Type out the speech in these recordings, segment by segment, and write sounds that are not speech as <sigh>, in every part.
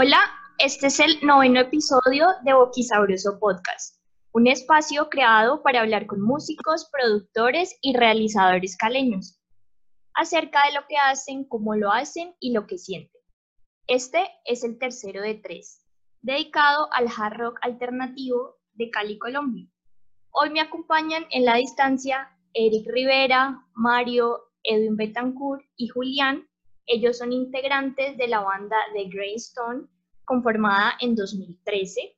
Hola, este es el noveno episodio de Boquisabroso Podcast, un espacio creado para hablar con músicos, productores y realizadores caleños acerca de lo que hacen, cómo lo hacen y lo que sienten. Este es el tercero de tres, dedicado al hard rock alternativo de Cali, Colombia. Hoy me acompañan en la distancia Eric Rivera, Mario, Edwin Betancourt y Julián, ellos son integrantes de la banda The Stone, conformada en 2013,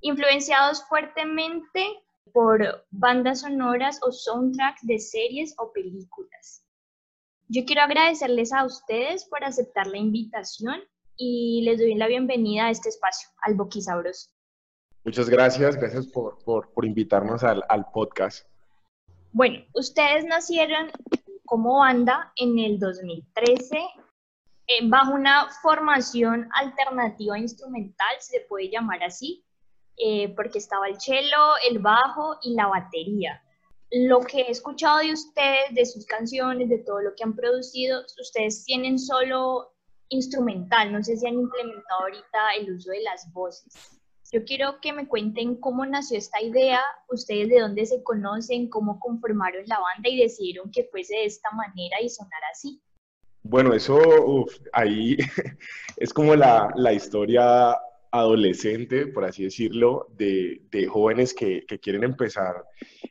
influenciados fuertemente por bandas sonoras o soundtracks de series o películas. Yo quiero agradecerles a ustedes por aceptar la invitación y les doy la bienvenida a este espacio, al Boquisabros. Muchas gracias, gracias por, por, invitarnos al, al podcast. Bueno, ustedes nacieron como banda en el 2013 eh, bajo una formación alternativa instrumental, se puede llamar así, eh, porque estaba el cello, el bajo y la batería. Lo que he escuchado de ustedes, de sus canciones, de todo lo que han producido, ustedes tienen solo instrumental, no sé si han implementado ahorita el uso de las voces. Yo quiero que me cuenten cómo nació esta idea, ustedes de dónde se conocen, cómo conformaron la banda y decidieron que fuese de esta manera y sonar así. Bueno, eso ahí <laughs> es como la, historia adolescente, por así decirlo, de, jóvenes que, quieren empezar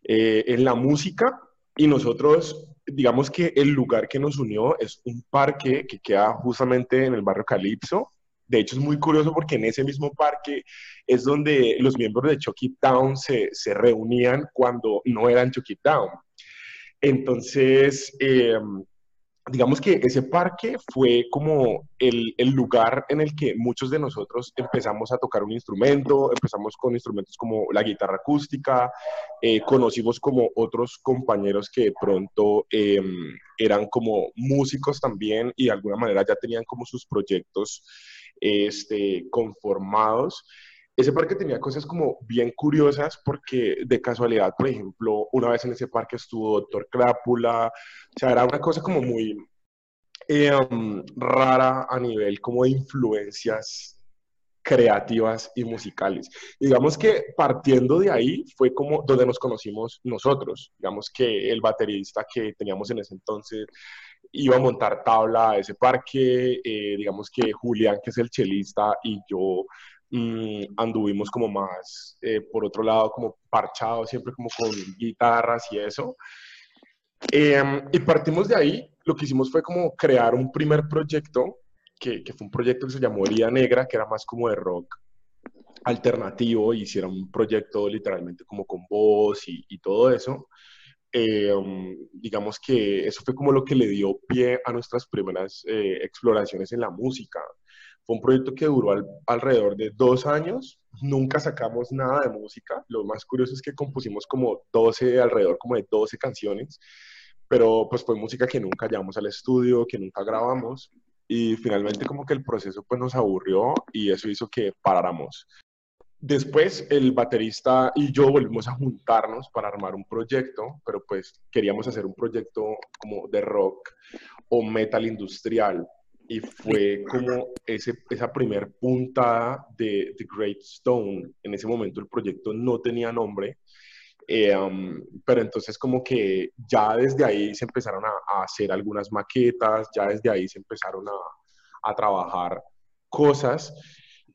eh, en la música y nosotros, digamos que el lugar que nos unió es un parque que queda justamente en el barrio Calipso. De hecho, es muy curioso porque en ese mismo parque es donde los miembros de Chucky Town se, se reunían cuando no eran Chucky Town. Entonces, eh, digamos que ese parque fue como el, lugar en el que muchos de nosotros empezamos a tocar un instrumento, empezamos con instrumentos como la guitarra acústica, eh, conocimos como otros compañeros que de pronto em, eran como músicos también y de alguna manera ya tenían como sus proyectos este, conformados ese parque tenía cosas como bien curiosas porque de casualidad, por ejemplo, una vez en ese parque estuvo Doctor Crápula, o sea, era una cosa como muy em, rara a nivel como de influencias creativas y musicales. Digamos que partiendo de ahí fue como donde nos conocimos nosotros. Digamos que el baterista que teníamos en ese entonces iba a montar tabla a ese parque, eh, digamos que Julián, que es el chelista, y yo Mm, anduvimos como más, eh, por otro lado, como parchados, siempre como con guitarras y eso. Em, y partimos de ahí, lo que hicimos fue como crear un primer proyecto, que, que, fue un proyecto que se llamó Herida Negra, que era más como de rock alternativo, y hiciera un proyecto literalmente como con voz y, y todo eso. Em, digamos que eso fue como lo que le dio pie a nuestras primeras eh, exploraciones en la música. Fue un proyecto que duró alrededor de dos años. Nunca sacamos nada de música. Lo más curioso es que compusimos como 12, alrededor como de 12 canciones, pero pues fue música que nunca llevamos al estudio, que nunca grabamos. Y finalmente como que el proceso pues nos aburrió y eso hizo que paráramos. Después el baterista y yo volvimos a juntarnos para armar un proyecto, pero pues queríamos hacer un proyecto como de rock o metal industrial y fue como ese, esa primer puntada de The Great Stone. En ese momento el proyecto no tenía nombre, eh, um, pero entonces como que ya desde ahí se empezaron a, hacer algunas maquetas, ya desde ahí se empezaron a, a trabajar cosas.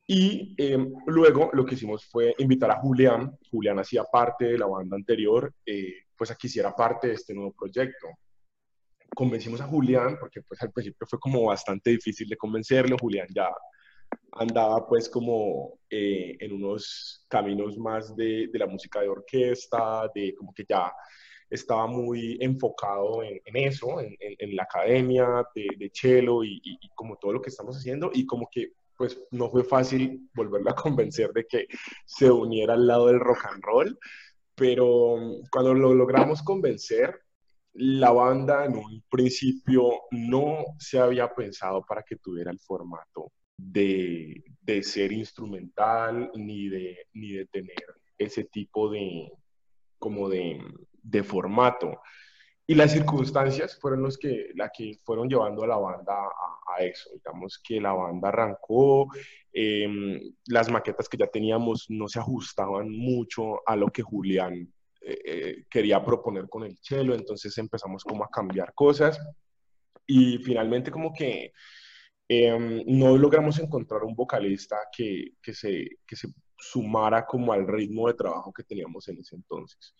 Y em, luego lo que hicimos fue invitar a Julián. Julián hacía parte de la banda anterior, eh, pues aquí hiciera parte de este nuevo proyecto. Convencimos a Julián, porque pues al principio fue como bastante difícil de convencerlo, Julián ya andaba pues como eh, en unos caminos más de, de, la música de orquesta, de como que ya estaba muy enfocado en, eso, en, en, la academia de, de cello y, y, como todo lo que estamos haciendo. Y como que pues no fue fácil volverlo a convencer de que se uniera al lado del rock and roll, pero cuando lo logramos convencer, la banda en un principio no se había pensado para que tuviera el formato de, ser instrumental ni de, ni de tener ese tipo de, como de, formato. Y las circunstancias fueron los que, la que fueron llevando a la banda a, eso. Digamos que la banda arrancó, em, las maquetas que ya teníamos no se ajustaban mucho a lo que Julián eh, eh, quería proponer con el cello, entonces empezamos como a cambiar cosas y finalmente como que em, no logramos encontrar un vocalista que, que, se, que se sumara como al ritmo de trabajo que teníamos en ese entonces.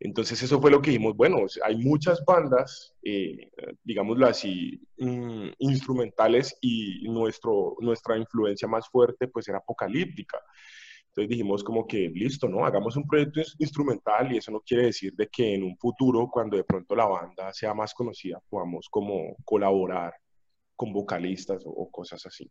Entonces eso fue lo que dijimos, bueno, hay muchas bandas, eh, digámoslo así, mm, instrumentales y nuestro, nuestra influencia más fuerte pues era apocalíptica. Entonces dijimos como que listo, ¿no? Hagamos un proyecto instrumental y eso no quiere decir de que en un futuro, cuando de pronto la banda sea más conocida, podamos como colaborar con vocalistas o cosas así.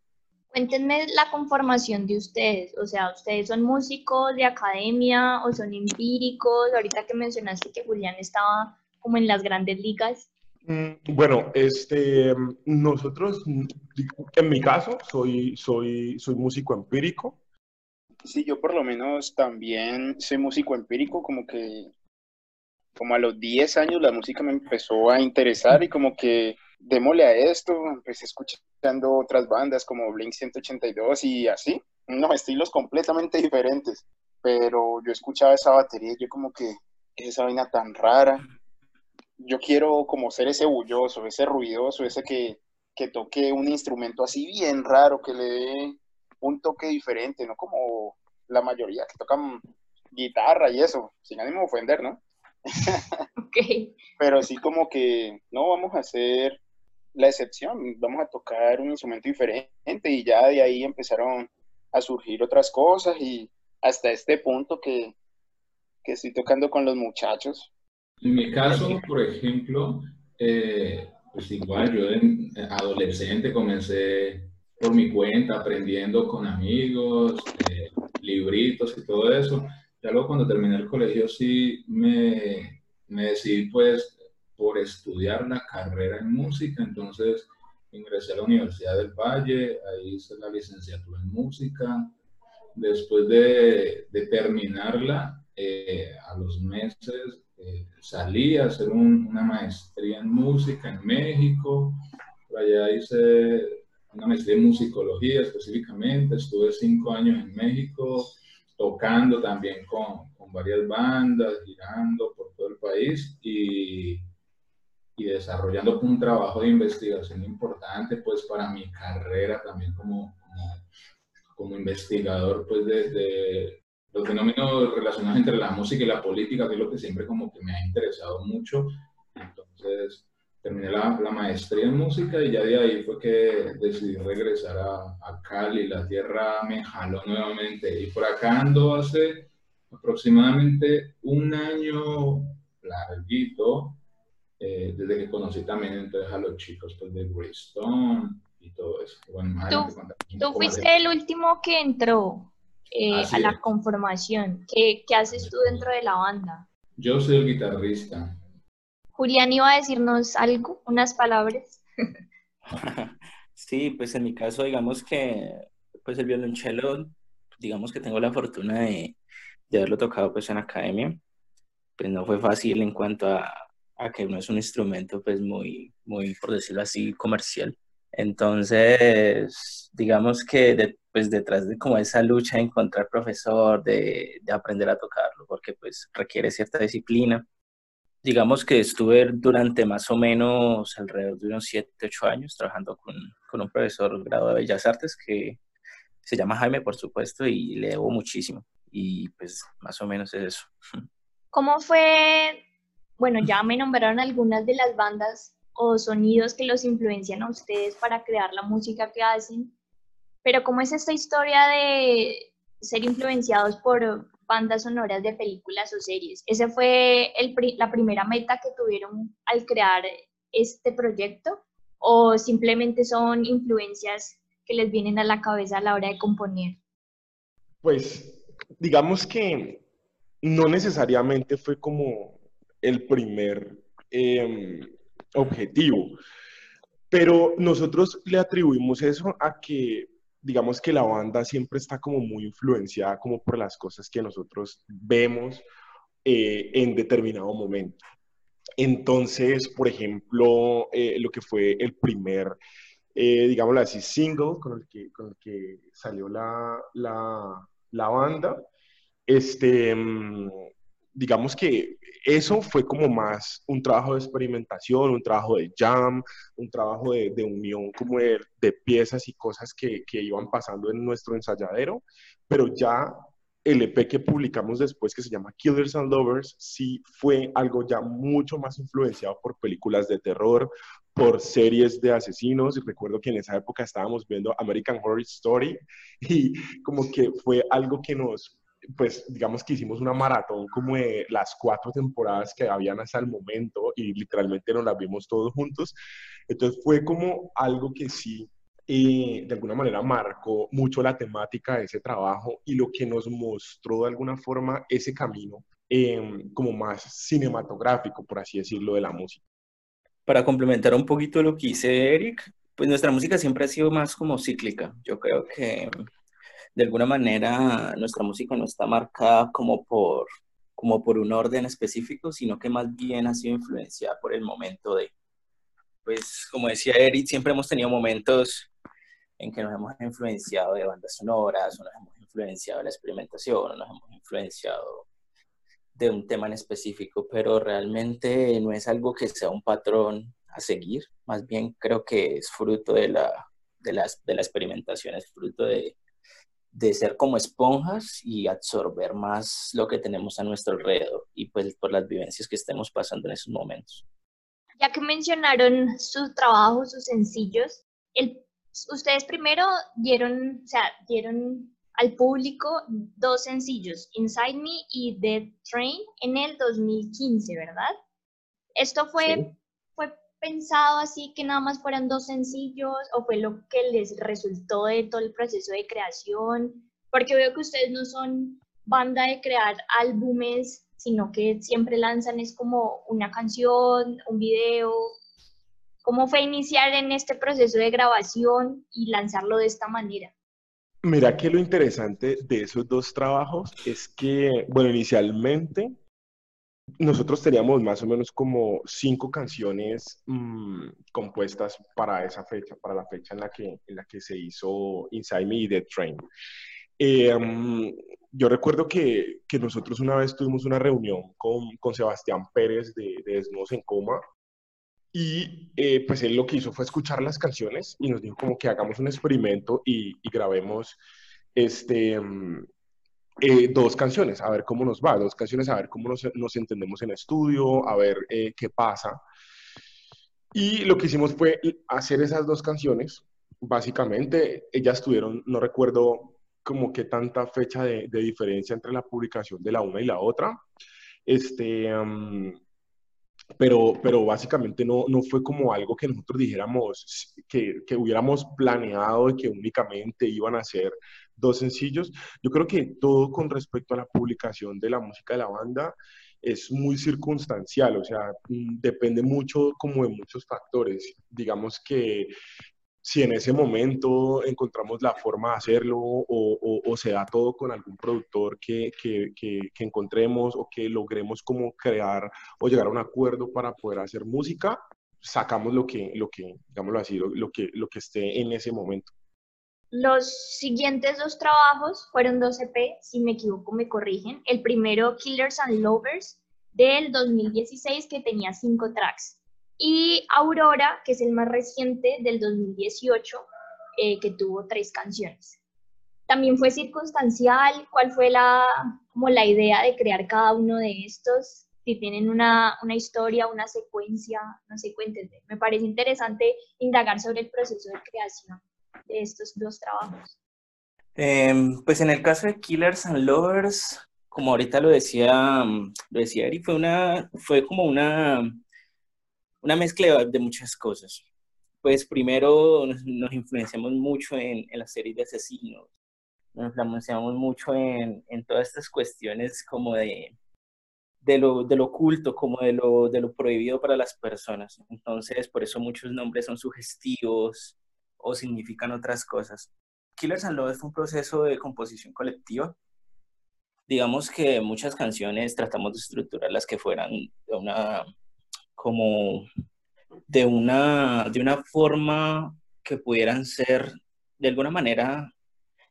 Cuéntenme la conformación de ustedes, o sea, ¿ustedes son músicos de academia o son empíricos? Ahorita que mencionaste que Julián estaba como en las grandes ligas. Mm, bueno, este, nosotros, en mi caso, soy, soy, soy músico empírico. Sí, yo por lo menos también soy músico empírico, como que como a los 10 años la música me empezó a interesar y como que démosle a esto, empecé escuchando otras bandas como Blink 182 y así, unos estilos completamente <laughs> diferentes, pero yo escuchaba esa batería y yo como que, esa vaina tan rara, yo quiero como ser ese bulloso, ese ruidoso, ese que, que toque un instrumento así bien raro, que le dé un toque diferente, no como la mayoría que tocan guitarra y eso, sin ánimo de ofender, ¿no? Okay. Pero sí como que, no, vamos a hacer la excepción, vamos a tocar un instrumento diferente y ya de ahí empezaron a surgir otras cosas y hasta este punto que, que estoy tocando con los muchachos. En mi caso, por ejemplo, eh, pues igual yo en adolescente comencé por mi cuenta aprendiendo con amigos, eh, libritos y todo eso. Ya luego cuando terminé el colegio sí me, me decidí pues por estudiar la carrera en música, entonces ingresé a la Universidad del Valle, ahí hice la licenciatura en música. Después de, de terminarla, eh, a los meses eh, salí a hacer una maestría en música en México. Por allá hice una maestría en musicología específicamente. Estuve cinco años en México tocando también con, con varias bandas, girando por todo el país y y desarrollando un trabajo de investigación importante pues para mi carrera también como, como, investigador pues de, los fenómenos relacionados entre la música y la política, que es lo que siempre como que me ha interesado mucho. Entonces terminé la, la maestría en música y ya de ahí fue que decidí regresar a, a Cali, la tierra me jaló nuevamente y por acá ando hace aproximadamente un año larguito eh, desde que conocí también entonces a los chicos pues, de Greystone y todo eso. tú, fuiste el último que entró eh, a la conformación. ¿Qué, ¿Qué, haces tú dentro de la banda? Yo soy el guitarrista. Julián iba a decirnos algo, unas palabras. <laughs> sí, pues en mi caso, digamos que pues el violonchelo, digamos que tengo la fortuna de, de haberlo tocado pues en academia. Pues no fue fácil en cuanto a a que no es un instrumento pues muy, muy, por decirlo así, comercial. Entonces, digamos que pues detrás de como esa lucha de encontrar profesor, de, de, aprender a tocarlo, porque pues requiere cierta disciplina. Digamos que estuve durante más o menos alrededor de unos 7, 8 años trabajando con, con un profesor graduado de Bellas Artes que se llama Jaime, por supuesto, y le debo muchísimo. Y pues más o menos es eso. ¿Cómo fue bueno, ya me nombraron algunas de las bandas o sonidos que los influencian a ustedes para crear la música que hacen, pero ¿cómo es esta historia de ser influenciados por bandas sonoras de películas o series? ¿Esa fue la primera meta que tuvieron al crear este proyecto? ¿O simplemente son influencias que les vienen a la cabeza a la hora de componer? Pues digamos que no necesariamente fue como el primer em, objetivo. Pero nosotros le atribuimos eso a que, digamos que la banda siempre está como muy influenciada como por las cosas que nosotros vemos eh, en determinado momento. Entonces, por ejemplo, eh, lo que fue el primer, eh, digámoslo así, single con el que, con el que salió la, la, la banda, este, mm, digamos que eso fue como más un trabajo de experimentación, un trabajo de jam, un trabajo de, de unión como de, de, piezas y cosas que, que, iban pasando en nuestro ensayadero, pero ya el EP que publicamos después, que se llama Killers and Lovers, sí fue algo ya mucho más influenciado por películas de terror, por series de asesinos. Recuerdo que en esa época estábamos viendo American Horror Story <laughs> y como que fue algo que nos, pues digamos que hicimos una maratón como de las cuatro temporadas que habían hasta el momento y literalmente nos las vimos todos juntos. Entonces fue como algo que sí y de alguna manera marcó mucho la temática de ese trabajo y lo que nos mostró de alguna forma ese camino eh, como más cinematográfico, por así decirlo, de la música. Para complementar un poquito lo que dice Eric, pues nuestra música siempre ha sido más como cíclica. Yo creo que de alguna manera nuestra música no está marcada como por, como por un orden específico, sino que más bien ha sido influenciada por el momento de, pues como decía Eric, siempre hemos tenido momentos en que nos hemos influenciado de bandas sonoras, o nos hemos influenciado de la experimentación, o nos hemos influenciado de un tema en específico, pero realmente no es algo que sea un patrón a seguir, más bien creo que es fruto de la, de las, de la experimentación, es fruto de, de ser como esponjas y absorber más lo que tenemos a nuestro alrededor y pues por las vivencias que estemos pasando en esos momentos. Ya que mencionaron su trabajo, sus sencillos, el ustedes primero dieron, o sea, dieron al público dos sencillos, Inside Me y Dead Train, en el 2015, ¿verdad? Esto fue, fue pensado así que nada más fueran dos sencillos o fue lo que les resultó de todo el proceso de creación, porque veo que ustedes no son banda de crear álbumes, sino que siempre lanzan es como una canción, un video, ¿Cómo fue iniciar en este proceso de grabación y lanzarlo de esta manera? Mira que lo interesante de esos dos trabajos es que, bueno, inicialmente nosotros teníamos más o menos como cinco canciones mmm, compuestas para esa fecha, para la fecha en la que, en la que se hizo Inside Me y The Train. Eh, um, yo recuerdo que, que, nosotros una vez tuvimos una reunión con, con Sebastián Pérez de, de Desnudos en Coma y eh, pues él lo que hizo fue escuchar las canciones y nos dijo como que hagamos un experimento y, y grabemos este, mm, eh, dos canciones, a ver cómo nos va, dos canciones, a ver cómo nos, nos entendemos en estudio, a ver eh, qué pasa. Y lo que hicimos fue hacer esas dos canciones. Básicamente, ellas tuvieron, no recuerdo como que tanta fecha de, de diferencia entre la publicación de la una y la otra. Este, um, pero, pero básicamente no, no fue como algo que nosotros dijéramos, que, que hubiéramos planeado de que únicamente iban a ser dos sencillos. Yo creo que todo con respecto a la publicación de la música de la banda es muy circunstancial, o sea, mm, depende mucho como de muchos factores. Digamos que si en ese momento encontramos la forma de hacerlo o, se da todo con algún productor que, que, que, que, encontremos o que logremos como crear o llegar a un acuerdo para poder hacer música, sacamos lo que, lo que digámoslo así, lo, lo que, lo que esté en ese momento. Los siguientes dos trabajos fueron dos EP, si me equivoco me corrigen. El primero, Killers and Lovers, del 2016, que tenía cinco tracks y Aurora, que es el más reciente del 2018, eh, que tuvo tres canciones. También fue circunstancial, ¿cuál fue la, como la idea de crear cada uno de estos? Si tienen una, una historia, una secuencia, no sé, cuéntenme. Me parece interesante indagar sobre el proceso de creación de estos dos trabajos. Eh, pues en el caso de Killers and Lovers, como ahorita lo decía, lo decía Eri, fue, una, fue como una una mezcla de muchas cosas. Pues primero nos, influenciamos mucho en, en, las series de asesinos, nos influenciamos mucho en, en todas estas cuestiones como de, de, lo, de lo oculto, como de lo, de lo prohibido para las personas. Entonces, por eso muchos nombres son sugestivos o significan otras cosas. Killers and Love fue un proceso de composición colectiva. Digamos que muchas canciones tratamos de estructurarlas que fueran de una como de una, de una forma que pudieran ser de alguna manera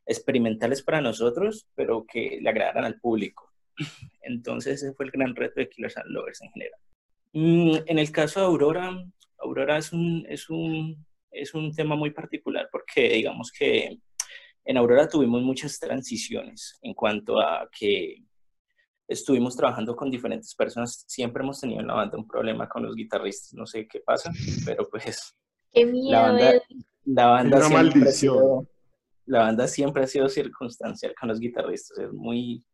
experimentales para nosotros, pero que le agradaran al público. <clears throat> Entonces ese fue el gran reto de Killers and Lovers en general. Mm, en el caso de Aurora, Aurora es un, es un, es un tema muy particular porque digamos que en Aurora tuvimos muchas transiciones en cuanto a que estuvimos trabajando con diferentes personas. Siempre hemos tenido en la banda un problema con los guitarristas, no sé qué pasa, pero pues... Qué miedo, la banda, la banda siempre ha sido, la banda siempre ha sido circunstancial con los guitarristas, es muy,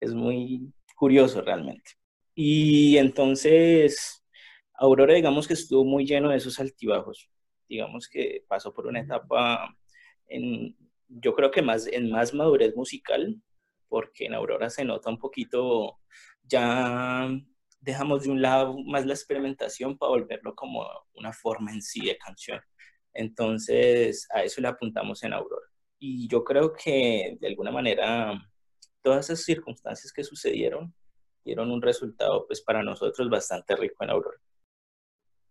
es muy curioso realmente. Y entonces, Aurora, digamos que estuvo muy lleno de esos altibajos, digamos que pasó por una etapa en, yo creo que más, en más madurez musical, porque en Aurora se nota un poquito, ya dejamos de un lado más la experimentación para volverlo como una forma en sí de canción. Entonces, a eso le apuntamos en Aurora. Y yo creo que de alguna manera todas esas circunstancias que sucedieron dieron un resultado pues para nosotros bastante rico en Aurora.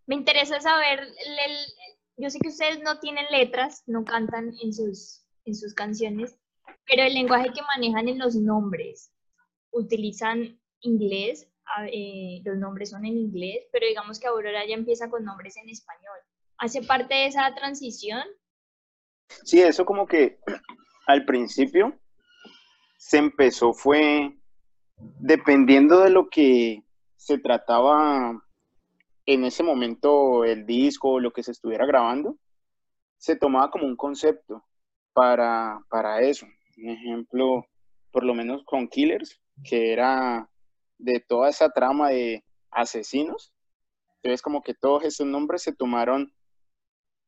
Me interesa saber, yo sé que ustedes no tienen letras, no cantan en sus, en sus canciones, pero el lenguaje que manejan en los nombres, utilizan inglés, eh, los nombres son en inglés, pero digamos que Aurora ya empieza con nombres en español. ¿Hace parte de esa transición? Sí, eso como que <clears throat> al principio se empezó fue dependiendo de lo que se trataba en ese momento el disco lo que se estuviera grabando, se tomaba como un concepto para, para eso. Un ejemplo, por lo menos con Killers, que era de toda esa trama de asesinos. Entonces, como que todos esos nombres se tomaron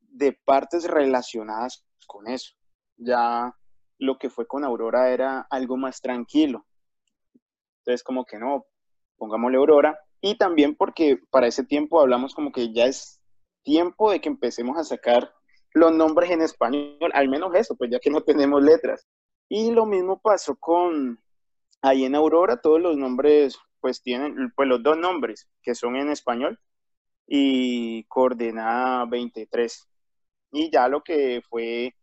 de partes relacionadas con eso. Ya lo que fue con Aurora era algo más tranquilo. Entonces, como que no, pongámosle Aurora. Y también porque para ese tiempo hablamos como que ya es tiempo de que empecemos a sacar los nombres en español, al menos eso, pues ya que no <laughs> tenemos letras. Y lo mismo pasó con, ahí en Aurora, todos los nombres, pues tienen, pues los dos nombres que son en español y coordenada 23. Y ya lo que fue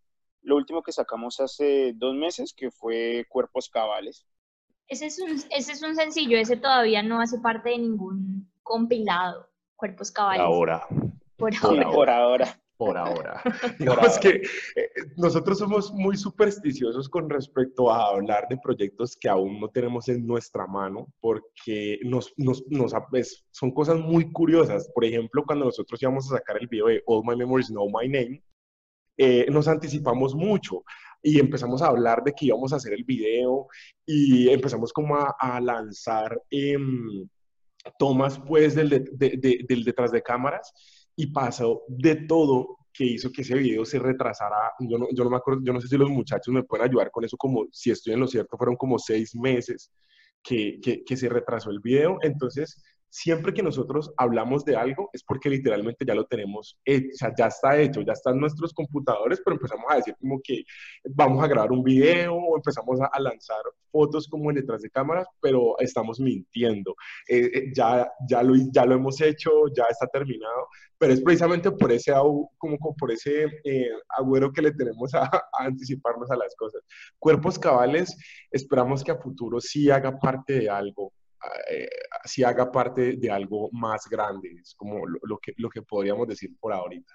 lo último que sacamos hace dos meses, que fue Cuerpos Cabales. Ese es, un, ese es un sencillo, ese todavía no hace parte de ningún compilado, Cuerpos Cabales. Ahora. Por ahora. Por ahora <laughs> por ahora. Digamos que eh, nosotros somos muy supersticiosos con respecto a hablar de proyectos que aún no tenemos en nuestra mano, porque nos, nos, nos son cosas muy curiosas. Por ejemplo, cuando nosotros íbamos a sacar el video de All My Memories Know My Name, eh, nos anticipamos mucho y empezamos a hablar de que íbamos a hacer el video y empezamos como a, lanzar em, tomas pues del, del detrás de cámaras y pasó de todo que hizo que ese video se retrasara. Yo no, yo no me acuerdo, yo no sé si los muchachos me pueden ayudar con eso, como si estoy en lo cierto, fueron como seis meses que, que se retrasó el video. Entonces, siempre que nosotros hablamos de algo es porque literalmente ya lo tenemos hecho, ya está hecho, ya están nuestros computadores, pero empezamos a decir como que vamos a grabar un video o empezamos a, lanzar fotos como en detrás de cámaras, pero estamos mintiendo. Eh, eh, ya, ya, lo, ya lo hemos hecho, ya está terminado, pero es precisamente por ese, como, por ese eh, agüero que le tenemos a, a anticiparnos a las cosas. Cuerpos cabales, esperamos que a futuro sí haga parte de algo eh, si haga parte de algo más grande, es como lo, que, lo que podríamos decir por ahorita.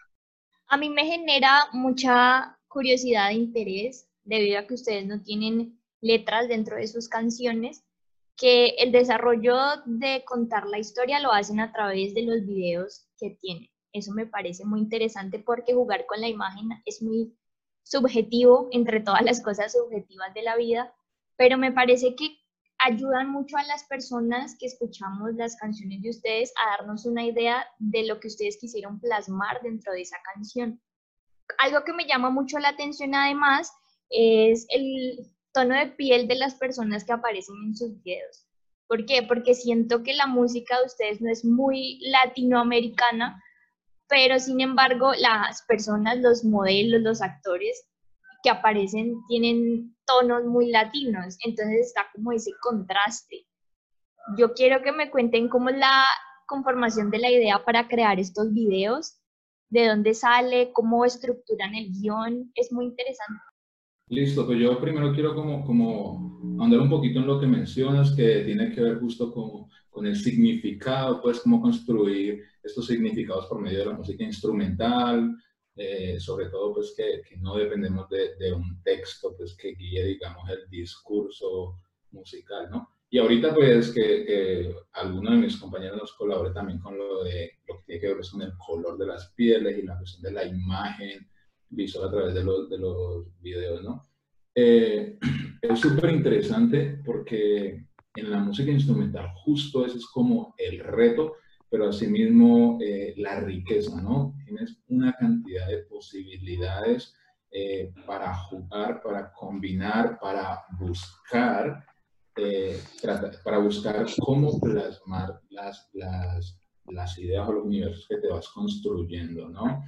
A mí me genera mucha curiosidad e interés debido a que ustedes no tienen letras dentro de sus canciones, que el desarrollo de contar la historia lo hacen a través de los videos que tienen. Eso me parece muy interesante porque jugar con la imagen es muy subjetivo entre todas las cosas subjetivas de la vida, pero me parece que ayudan mucho a las personas que escuchamos las canciones de ustedes a darnos una idea de lo que ustedes quisieron plasmar dentro de esa canción. Algo que me llama mucho la atención además es el tono de piel de las personas que aparecen en sus videos. ¿Por qué? Porque siento que la música de ustedes no es muy latinoamericana, pero sin embargo las personas, los modelos, los actores que aparecen tienen tonos muy latinos, entonces está como ese contraste. Yo quiero que me cuenten cómo es la conformación de la idea para crear estos videos? ¿De dónde sale? ¿Cómo estructuran el guion? Es muy interesante. Listo, pues yo primero quiero como, como andar un poquito en lo que mencionas, que tiene que ver justo con, con el significado, pues cómo construir estos significados por medio de la música instrumental, eh, sobre todo pues que, no dependemos de, un texto pues que guíe, digamos, el discurso musical, ¿no? Y ahorita pues que, que alguno de mis compañeros nos colabore también con lo de lo que tiene que ver con el color de las pieles y la cuestión de la imagen, visual a través de los, de los videos, ¿no? Eh, <clears throat> es súper interesante porque en la música instrumental justo ese es como el reto, pero asimismo eh, la riqueza, ¿no? Tienes una cantidad de posibilidades eh, para jugar, para combinar, para buscar, eh, para buscar cómo plasmar las, las, las ideas o los universos que te vas construyendo, ¿no?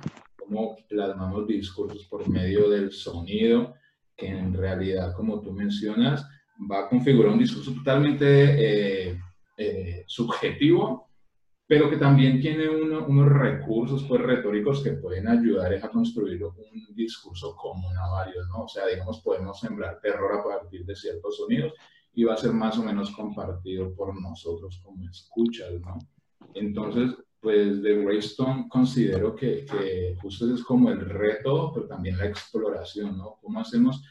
cómo plasmamos discursos por medio del sonido, que en realidad, como tú mencionas, va a configurar un discurso totalmente eh, eh, subjetivo, pero que también tiene unos recursos pues, retóricos que pueden ayudar a construir un discurso común a varios, ¿no? O sea, digamos, podemos sembrar terror a partir de ciertos sonidos y va a ser más o menos compartido por nosotros como escuchas, ¿no? Entonces, pues de Greystone considero que, que, justo es como el reto, pero también la exploración, ¿no? ¿Cómo hacemos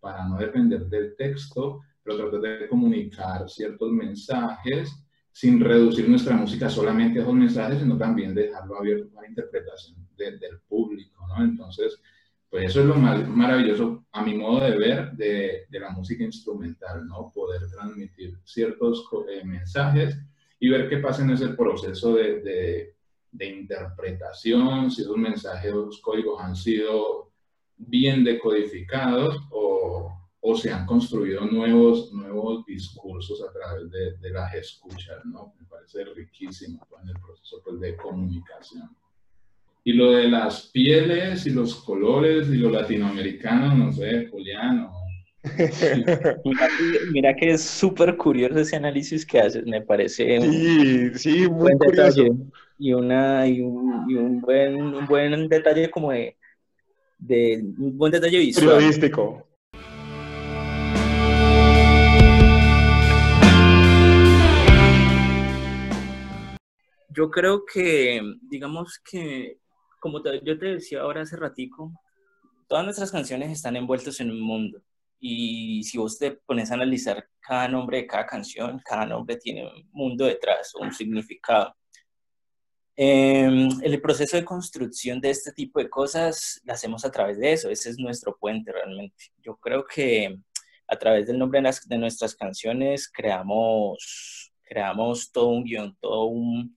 para no depender del texto, pero tratar de comunicar ciertos mensajes sin reducir nuestra música solamente a esos mensajes, sino también dejarlo abierto para interpretación del público, ¿no? Entonces, pues eso es lo más maravilloso, a mi modo de ver, de, de la música instrumental, ¿no? Poder transmitir ciertos eh, mensajes y ver qué pasa en ese proceso de, de, de interpretación, si esos mensajes, los códigos han sido bien decodificados o, o, se han construido nuevos, nuevos discursos a través de, de las escuchas, ¿no? Me parece riquísimo pues, en el proceso pues, de comunicación. Y lo de las pieles y los colores y lo latinoamericano, no sé, Julián, <laughs> Mira, que es súper curioso ese análisis que haces, me parece. Sí, sí, muy curioso. y, una, y, un, y un, buen, un buen detalle como de, de un buen detalle visual. Periodístico. Yo creo que, digamos que, como te, yo te decía ahora hace ratico, todas nuestras canciones están envueltas en un mundo y si vos te pones a analizar cada nombre de cada canción, cada nombre tiene un mundo detrás, un significado. Eh, el proceso de construcción de este tipo de cosas lo hacemos a través de eso, ese es nuestro puente realmente. Yo creo que a través del nombre de, nuestras canciones creamos, creamos todo un guion, todo un,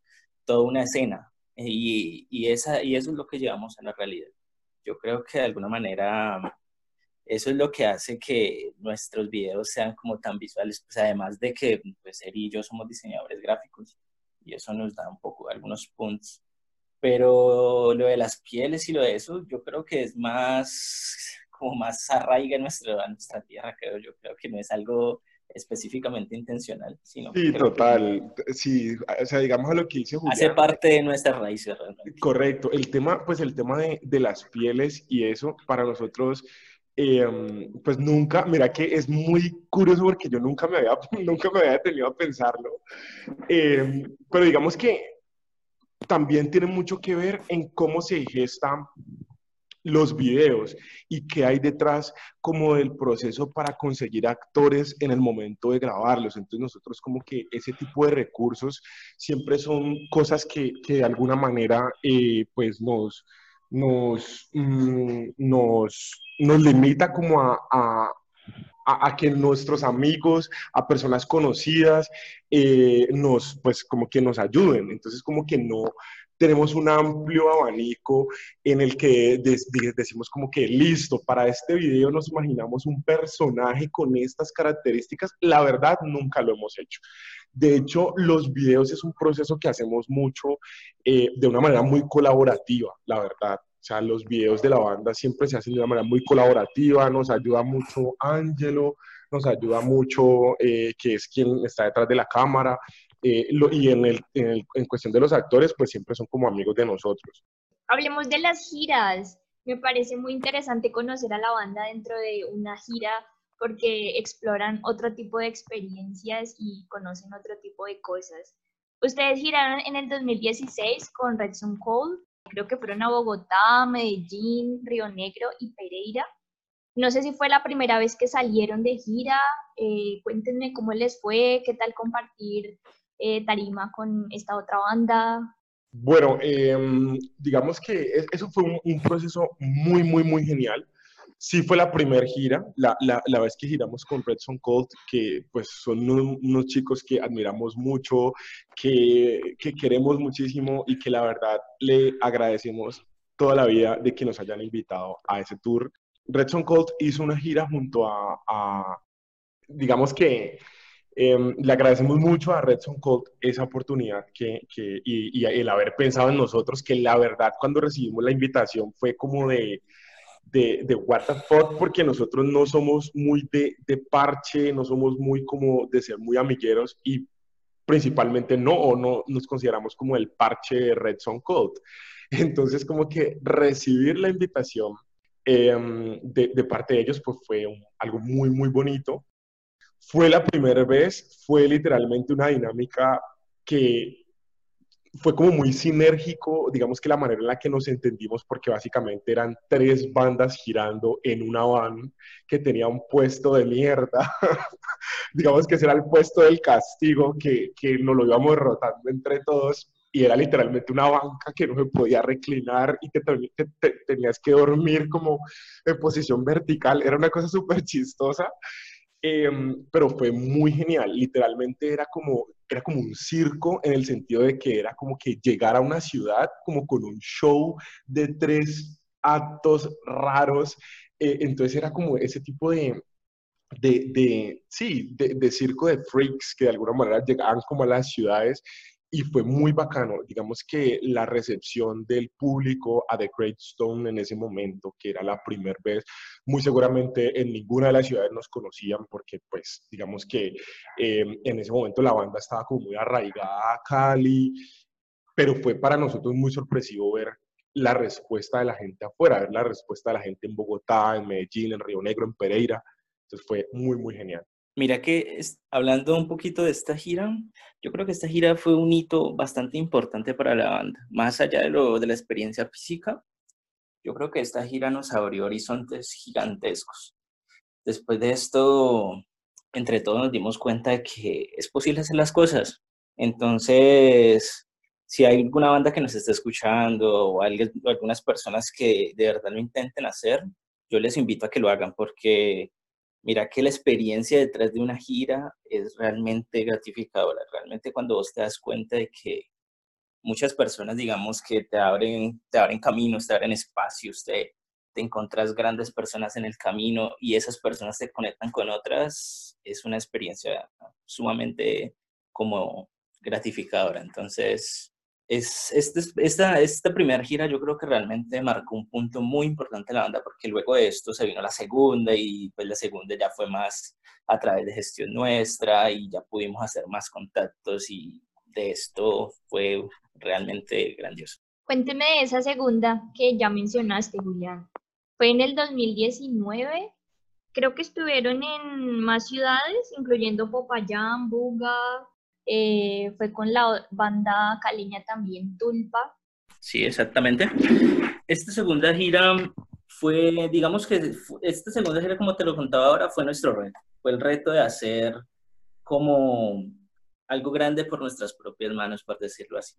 toda una escena y, y, esa, y eso es lo que llevamos a la realidad. Yo creo que de alguna manera eso es lo que hace que nuestros videos sean como tan visuales, pues además de que pues él y yo somos diseñadores gráficos y eso nos da un poco algunos puntos. Pero lo de las pieles y lo de eso, yo creo que es más, como más arraiga en nuestra, nuestra tierra, creo yo. Creo que no es algo específicamente intencional, sino Sí, total. Sí, o sea, digamos a lo que dice Julián. Hace parte de nuestra raíz, realmente. Correcto. El tema, pues el tema de, de las pieles y eso, para nosotros eh, pues nunca, mira que es muy curioso porque yo nunca me había, <laughs> nunca me había detenido a pensarlo, eh, pero digamos que también tiene mucho que ver en cómo se gestan los videos y qué hay detrás como del proceso para conseguir actores en el momento de grabarlos. Entonces nosotros como que ese tipo de recursos siempre son cosas que, que de alguna manera eh, pues nos, nos, mm, nos, nos limita como a, a, a, que nuestros amigos, a personas conocidas, eh, nos, pues como que nos ayuden. Entonces como que no tenemos un amplio abanico en el que decimos como que listo, para este video nos imaginamos un personaje con estas características. La verdad, nunca lo hemos hecho. De hecho, los videos es un proceso que hacemos mucho eh, de una manera muy colaborativa, la verdad. O sea, los videos de la banda siempre se hacen de una manera muy colaborativa, nos ayuda mucho Angelo, nos ayuda mucho, eh, que es quien está detrás de la cámara, Eh, y en, el, en, en cuestión de los actores, pues siempre son como amigos de nosotros. Hablemos de las giras. Me parece muy interesante conocer a la banda dentro de una gira porque exploran otro tipo de experiencias y conocen otro tipo de cosas. Ustedes giraron en el 2016 con Red Sun Cold, creo que fueron a Bogotá, Medellín, Río Negro y Pereira. No sé si fue la primera vez que salieron de gira, eh, cuéntenme cómo les fue, qué tal compartir eh, tarima con esta otra banda. Bueno, em, digamos que eso fue un, proceso muy, muy, muy genial. Sí fue la primera gira, la, la, la, vez que giramos con Redson Colt, que pues son unos, chicos que admiramos mucho, que, que, queremos muchísimo y que la verdad le agradecemos toda la vida de que nos hayan invitado a ese tour. Redson Colt hizo una gira junto a digamos que Em, le agradecemos mucho a Redson Colt esa oportunidad que, que y, y, el haber pensado en nosotros, que la verdad cuando recibimos la invitación fue como de, de, de what the fuck, porque nosotros no somos muy de, de, parche, no somos muy como de ser muy amigueros y principalmente no, o no nos consideramos como el parche de Redson Colt. Entonces como que recibir la invitación em, de, de, parte de ellos pues fue algo muy, muy bonito fue la primera vez, fue literalmente una dinámica que fue como muy sinérgico, digamos que la manera en la que nos entendimos, porque básicamente eran tres bandas girando en una van que tenía un puesto de mierda, <laughs> digamos que ese era el puesto del castigo, que, que nos lo íbamos rotando entre todos, y era literalmente una banca que no se podía reclinar y que te, tenías que dormir como en posición vertical, era una cosa súper chistosa, Em, pero fue muy genial. Literalmente era como, era como un circo en el sentido de que era como que llegar a una ciudad como con un show de tres actos raros. Eh, entonces era como ese tipo de, de, de sí, de, de, circo de freaks que de alguna manera llegaban como a las ciudades y fue muy bacano. Digamos que la recepción del público a The Great Stone en ese momento, que era la primera vez, muy seguramente en ninguna de las ciudades nos conocían porque pues digamos que eh, en ese momento la banda estaba como muy arraigada a Cali, pero fue para nosotros muy sorpresivo ver la respuesta de la gente afuera, ver la respuesta de la gente en Bogotá, en Medellín, en Río Negro, en Pereira. Entonces fue muy, muy genial. Mira que hablando un poquito de esta gira, yo creo que esta gira fue un hito bastante importante para la banda. Más allá de, lo, de la experiencia física, yo creo que esta gira nos abrió horizontes gigantescos. Después de esto, entre todos nos dimos cuenta de que es posible hacer las cosas. Entonces, si hay alguna banda que nos está escuchando o algunas personas que de verdad lo intenten hacer, yo les invito a que lo hagan porque mira que la experiencia detrás de una gira es realmente gratificadora. Realmente cuando vos te das cuenta de que muchas personas, digamos, que te abren, te abren caminos, te abren espacios, te, te encuentras grandes personas en el camino y esas personas te conectan con otras, es una experiencia sumamente como gratificadora. Entonces, es, este, esta, esta primera gira yo creo que realmente marcó un punto muy importante en la banda porque luego de esto se vino la segunda y pues la segunda ya fue más a través de gestión nuestra y ya pudimos hacer más contactos y de esto fue realmente grandioso. Cuénteme de esa segunda que ya mencionaste, Julián. Fue en el 2019. Creo que estuvieron en más ciudades, incluyendo Popayán, Buga, eh, fue con la banda caleña también, Tulpa. Sí, exactamente. Esta segunda gira fue, digamos que esta segunda gira, como te lo contaba ahora, fue nuestro reto. Fue el reto de hacer como algo grande por nuestras propias manos, por decirlo así.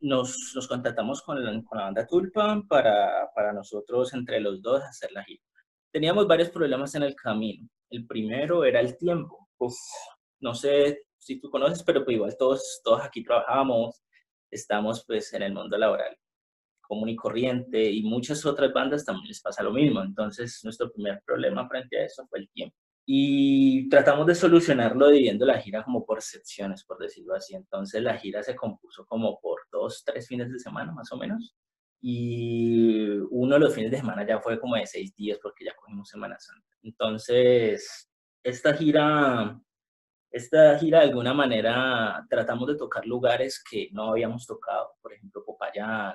Nos, nos contactamos con la, con la banda Tulpa para, para nosotros, entre los dos, hacer la gira. Teníamos varios problemas en el camino. El primero era el tiempo. Pues, no sé si tú conoces, pero pues igual todos, todos aquí trabajamos, estamos pues en el mundo laboral común y corriente y muchas otras bandas también les pasa lo mismo. Entonces, nuestro primer problema frente a eso fue el tiempo. Y tratamos de solucionarlo dividiendo la gira como por secciones, por decirlo así. Entonces, la gira se compuso como por dos, tres fines de semana, más o menos. Y uno de los fines de semana ya fue como de seis días porque ya cogimos Semana Santa. Entonces, esta gira Esta gira de alguna manera tratamos de tocar lugares que no habíamos tocado, por ejemplo Popayán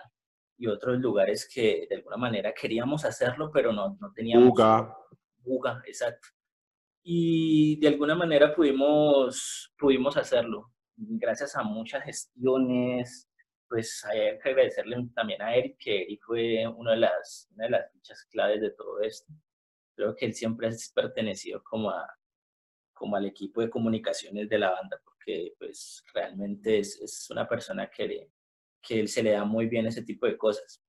y otros lugares que de alguna manera queríamos hacerlo, pero no, no teníamos... Buga. Buga, exacto. Y de alguna manera pudimos, pudimos hacerlo, gracias a muchas gestiones, pues hay que agradecerle también a Eric, que Eric fue una de las, una de las fichas claves de todo esto. Creo que él siempre ha pertenecido como a, como al equipo de comunicaciones de la banda, porque pues realmente es, es una persona que, que se le da muy bien ese tipo de cosas.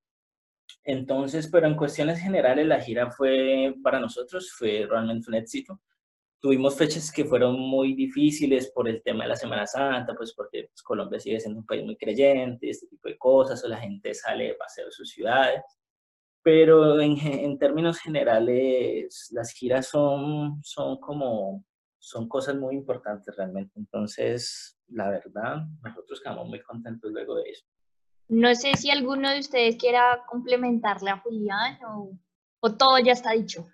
Entonces, pero en cuestiones generales, la gira fue, para nosotros, fue realmente un éxito. Tuvimos fechas que fueron muy difíciles por el tema de la Semana Santa, pues porque pues, Colombia sigue siendo un país muy creyente, este tipo de cosas, o la gente sale de paseo de sus ciudades. Pero en, en términos generales, las giras son, son como son cosas muy importantes realmente. Entonces, la verdad, nosotros quedamos muy contentos luego de eso. No sé si alguno de ustedes quiera complementarle a Julián o, o todo ya está dicho.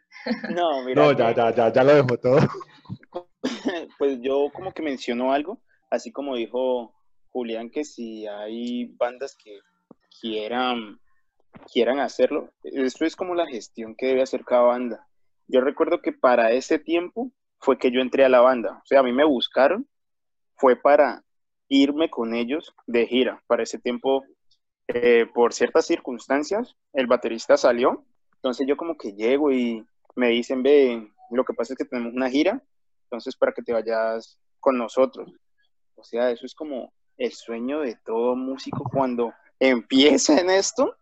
No, mira. No, ya, ya, ya, ya lo dejó todo. <laughs> Pues yo como que menciono algo, así como dijo Julián, que si hay bandas que quieran, quieran hacerlo, esto es como la gestión que debe hacer cada banda. Yo recuerdo que para ese tiempo fue que yo entré a la banda. O sea, a mí me buscaron, fue para irme con ellos de gira. Para ese tiempo, eh, por ciertas circunstancias, el baterista salió. Entonces yo como que llego y me dicen, ve, lo que pasa es que tenemos una gira, entonces para que te vayas con nosotros. O sea, eso es como el sueño de todo músico cuando empieza en esto,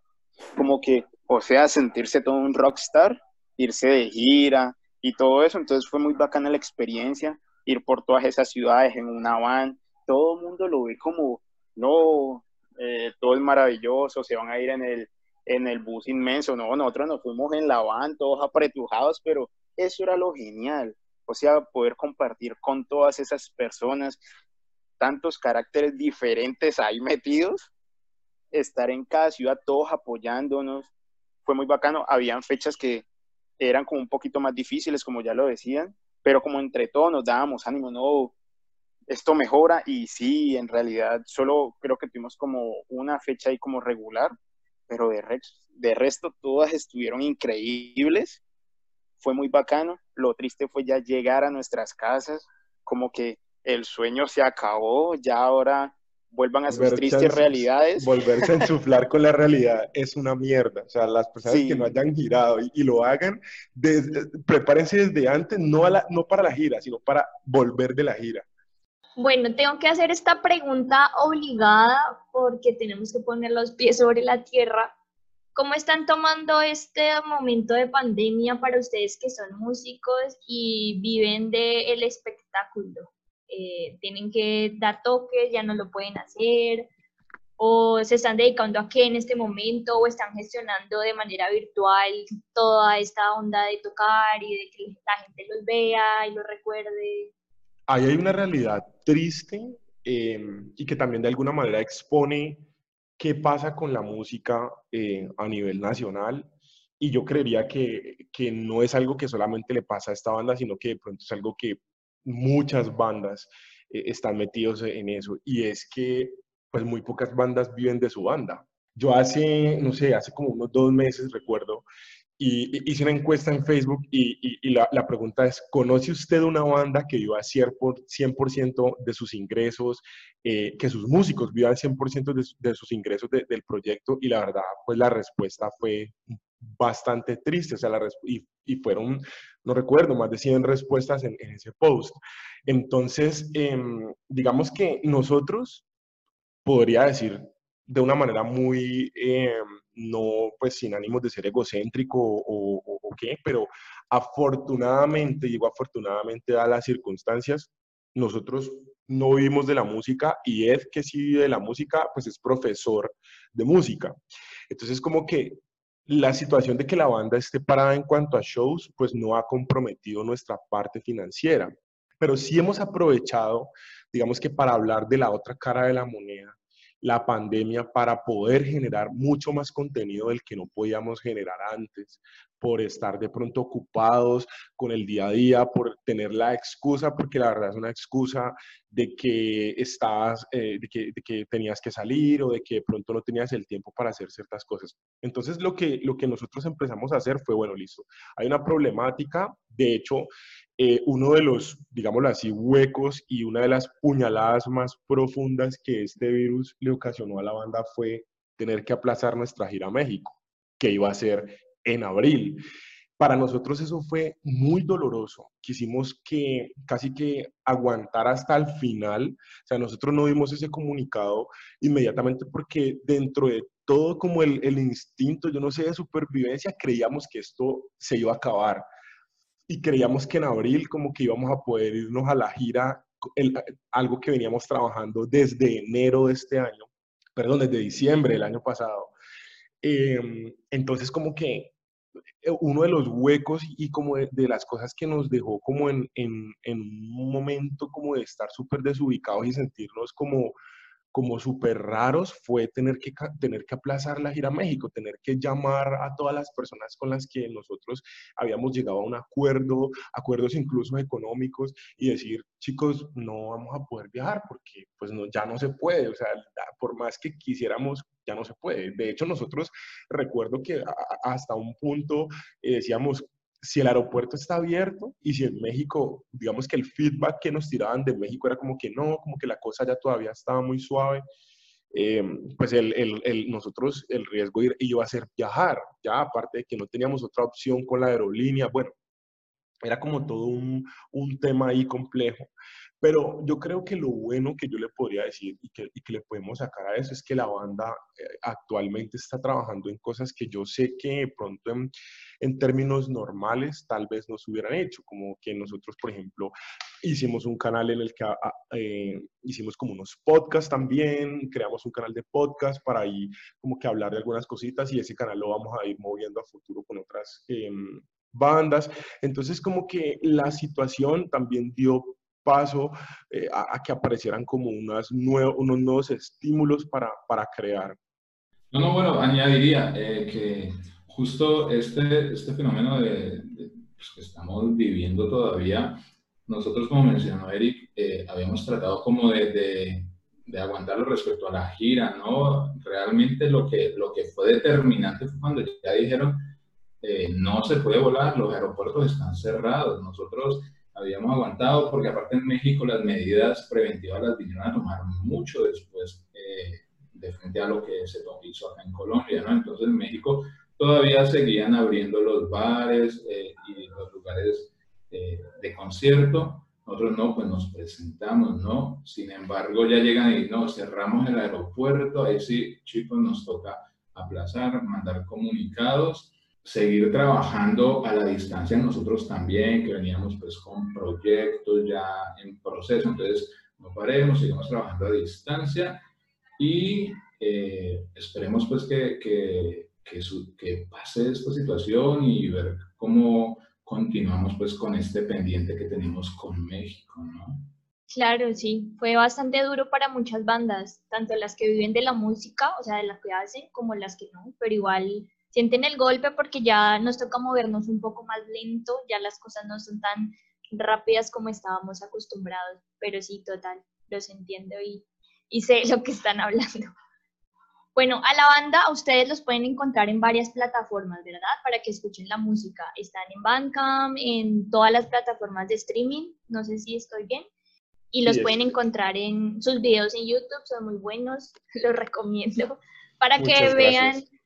como que, o sea, sentirse todo un rockstar, irse de gira, y todo eso. Entonces fue muy bacana la experiencia, ir por todas esas ciudades en una van. Todo el mundo lo ve como, no, eh, todo es maravilloso, se van a ir en el, en el bus inmenso. No, nosotros nos fuimos en la van, todos apretujados, pero eso era lo genial. O sea, poder compartir con todas esas personas, tantos caracteres diferentes ahí metidos, estar en cada ciudad todos apoyándonos, fue muy bacano. Habían fechas que eran como un poquito más difíciles, como ya lo decían, pero como entre todos nos dábamos ánimo, no, esto mejora y sí, en realidad solo creo que tuvimos como una fecha ahí como regular, pero de, resto todas estuvieron increíbles, fue muy bacano, lo triste fue ya llegar a nuestras casas, como que el sueño se acabó, ya ahora vuelvan a sus tristes realidades. Volverse a ensuflar con la realidad es una mierda. O sea, las personas que no hayan girado y, lo hagan, prepárense desde antes, no, a la, no para la gira, sino para volver de la gira. Bueno, tengo que hacer esta pregunta obligada porque tenemos que poner los pies sobre la tierra. ¿Cómo están tomando este momento de pandemia para ustedes que son músicos y viven del espectáculo? Eh, tienen que dar toques, ya no lo pueden hacer, o se están dedicando a qué en este momento, o están gestionando de manera virtual toda esta onda de tocar y de que la gente los vea y los recuerde. Ahí hay una realidad triste em, y que también de alguna manera expone qué pasa con la música eh, a nivel nacional. Y yo creería que, que no es algo que solamente le pasa a esta banda, sino que de pronto es algo que muchas bandas eh, están metidos en eso y es que pues muy pocas bandas viven de su banda. Yo hace, no sé, hace como unos dos meses recuerdo, y, hice una encuesta en Facebook y, la, la, pregunta es, ¿conoce usted una banda que viva 100% de sus ingresos, eh, que sus músicos vivan 100% de, de, sus ingresos del proyecto? Y la verdad, pues la respuesta fue bastante triste, o sea, y fueron no recuerdo, más de 100 respuestas en, ese post. Entonces, em, digamos que nosotros, podría decir de una manera muy, em, no pues sin ánimos de ser egocéntrico o, qué, pero afortunadamente, digo afortunadamente a las circunstancias, nosotros no vivimos de la música y Ed, que sí vive de la música, pues es profesor de música. Entonces, como que la situación de que la banda esté parada en cuanto a shows, pues no ha comprometido nuestra parte financiera. Pero sí hemos aprovechado, digamos que para hablar de la otra cara de la moneda, la pandemia, para poder generar mucho más contenido del que no podíamos generar antes, por estar de pronto ocupados con el día a día, por tener la excusa, porque la verdad es una excusa de que estás, eh, de, que, tenías que salir o de que de pronto no tenías el tiempo para hacer ciertas cosas. Entonces lo que, lo que nosotros empezamos a hacer fue, bueno, listo, hay una problemática, de hecho, eh, uno de los, digámoslo así, huecos y una de las puñaladas más profundas que este virus le ocasionó a la banda fue tener que aplazar nuestra gira a México, que iba a ser en abril. Para nosotros eso fue muy doloroso. Quisimos que casi que aguantar hasta el final. O sea, nosotros no vimos ese comunicado inmediatamente porque dentro de todo como el, el instinto, yo no sé, de supervivencia, creíamos que esto se iba a acabar. Y creíamos que en abril como que íbamos a poder irnos a la gira, algo que veníamos trabajando desde enero de este año, perdón, desde diciembre del año pasado. Eh, entonces como que eh, uno de los huecos y como de, de, las cosas que nos dejó como en, en, en un momento como de estar súper desubicados y sentirnos como, como súper raros fue tener que, tener que aplazar la gira a México, tener que llamar a todas las personas con las que nosotros habíamos llegado a un acuerdo, acuerdos incluso económicos, y decir, chicos, no vamos a poder viajar porque pues no, ya no se puede, o sea, por más que quisiéramos, ya no se puede. De hecho, nosotros recuerdo que hasta un punto eh, decíamos, si el aeropuerto está abierto y si en México, digamos que el feedback que nos tiraban de México era como que no, como que la cosa ya todavía estaba muy suave, eh, pues el, el, el, nosotros el riesgo iba a ser viajar, ya aparte de que no teníamos otra opción con la aerolínea, bueno, era como todo un, un tema ahí complejo. Pero yo creo que lo bueno que yo le podría decir y que, y que le podemos sacar a eso es que la banda eh, actualmente está trabajando en cosas que yo sé que pronto en, en, términos normales tal vez no se hubieran hecho, como que nosotros, por ejemplo, hicimos un canal en el que ah, eh, hicimos como unos podcasts también, creamos un canal de podcast para ahí como que hablar de algunas cositas y ese canal lo vamos a ir moviendo a futuro con otras eh, bandas. Entonces como que la situación también dio paso eh, a, a, que aparecieran como unas nuevo, unos nuevos estímulos para, para, crear. No, no, bueno, añadiría eh, que justo este, este fenómeno de, de pues, que estamos viviendo todavía, nosotros, como mencionó Eric, eh, habíamos tratado como de, de, de, aguantarlo respecto a la gira, ¿no? Realmente lo que, lo que fue determinante fue cuando ya dijeron, eh, no se puede volar, los aeropuertos están cerrados. Nosotros habíamos aguantado, porque aparte en México las medidas preventivas las vinieron a tomar mucho después eh, de frente a lo que se hizo acá en Colombia, ¿no? Entonces en México todavía seguían abriendo los bares eh, y los lugares eh, de concierto. Nosotros no, pues nos presentamos, ¿no? Sin embargo, ya llegan y no, cerramos el aeropuerto, ahí sí, chicos, nos toca aplazar, mandar comunicados seguir trabajando a la distancia nosotros también, que veníamos pues con proyectos ya en proceso, entonces no paremos, sigamos trabajando a distancia y eh, esperemos pues que, que, que, su, que, pase esta situación y ver cómo continuamos pues con este pendiente que tenemos con México, ¿no? Claro, sí, fue bastante duro para muchas bandas, tanto las que viven de la música, o sea, de las que hacen, como las que no, pero igual sienten el golpe porque ya nos toca movernos un poco más lento, ya las cosas no son tan rápidas como estábamos acostumbrados, pero sí, total, los entiendo y, y sé lo que están hablando. Bueno, a la banda ustedes los pueden encontrar en varias plataformas, ¿verdad? Para que escuchen la música. Están en Bandcamp, en todas las plataformas de streaming, no sé si estoy bien. Y los sí, pueden encontrar en sus videos en YouTube, son muy buenos, <laughs> los recomiendo. Para que vean gracias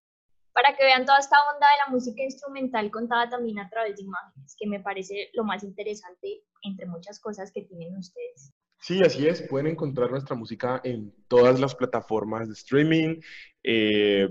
para que vean toda esta onda de la música instrumental contada también a través de imágenes, que me parece lo más interesante entre muchas cosas que tienen ustedes. Sí, así es. Pueden encontrar nuestra música en todas las plataformas de streaming. Eh,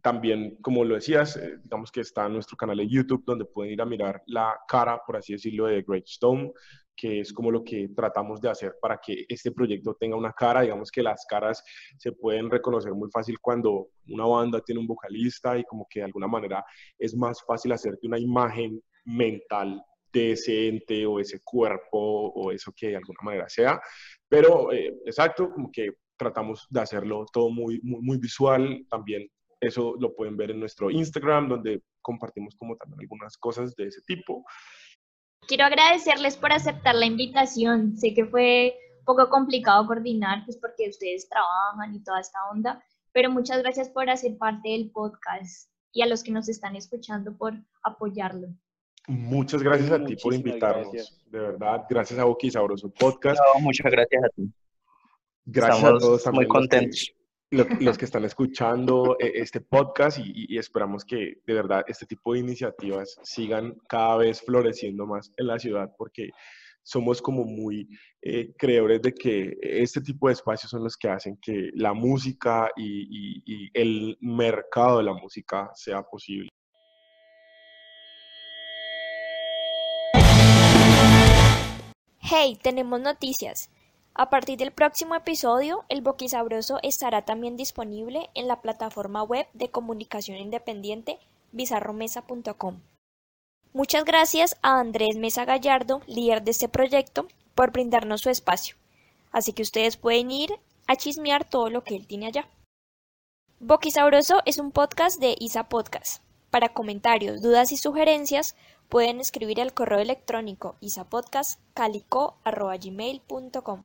también, como lo decías, eh, digamos que está nuestro canal de YouTube, donde pueden ir a mirar la cara, por así decirlo, de Great Stone, que es como lo que tratamos de hacer para que este proyecto tenga una cara. Digamos que las caras se pueden reconocer muy fácil cuando una banda tiene un vocalista y como que de alguna manera es más fácil hacerte una imagen mental de ese ente o ese cuerpo o eso que de alguna manera sea. Pero, eh, exacto, como que tratamos de hacerlo todo muy, muy, muy visual. También eso lo pueden ver en nuestro Instagram, donde compartimos como también algunas cosas de ese tipo. Quiero agradecerles por aceptar la invitación. Sé que fue un poco complicado coordinar, pues porque ustedes trabajan y toda esta onda, pero muchas gracias por hacer parte del podcast y a los que nos están escuchando por apoyarlo. Muchas gracias a ti por invitarnos. De verdad, gracias a Boqui Sabroso Podcast. muchas gracias a ti. Gracias a todos. Muy contentos. Los que, están escuchando eh, este podcast y, esperamos que de verdad este tipo de iniciativas sigan cada vez floreciendo más en la ciudad porque somos como muy eh, creedores de que este tipo de espacios son los que hacen que la música y el mercado de la música sea posible. Hey, tenemos noticias. A partir del próximo episodio, el Boquisabroso estará también disponible en la plataforma web de comunicación independiente bizarromesa.com. Muchas gracias a Andrés Mesa Gallardo, líder de este proyecto, por brindarnos su espacio. Así que ustedes pueden ir a chismear todo lo que él tiene allá. Boquisabroso es un podcast de Isa Podcast. Para comentarios, dudas y sugerencias, pueden escribir al correo electrónico isapodcastcalico.gmail.com.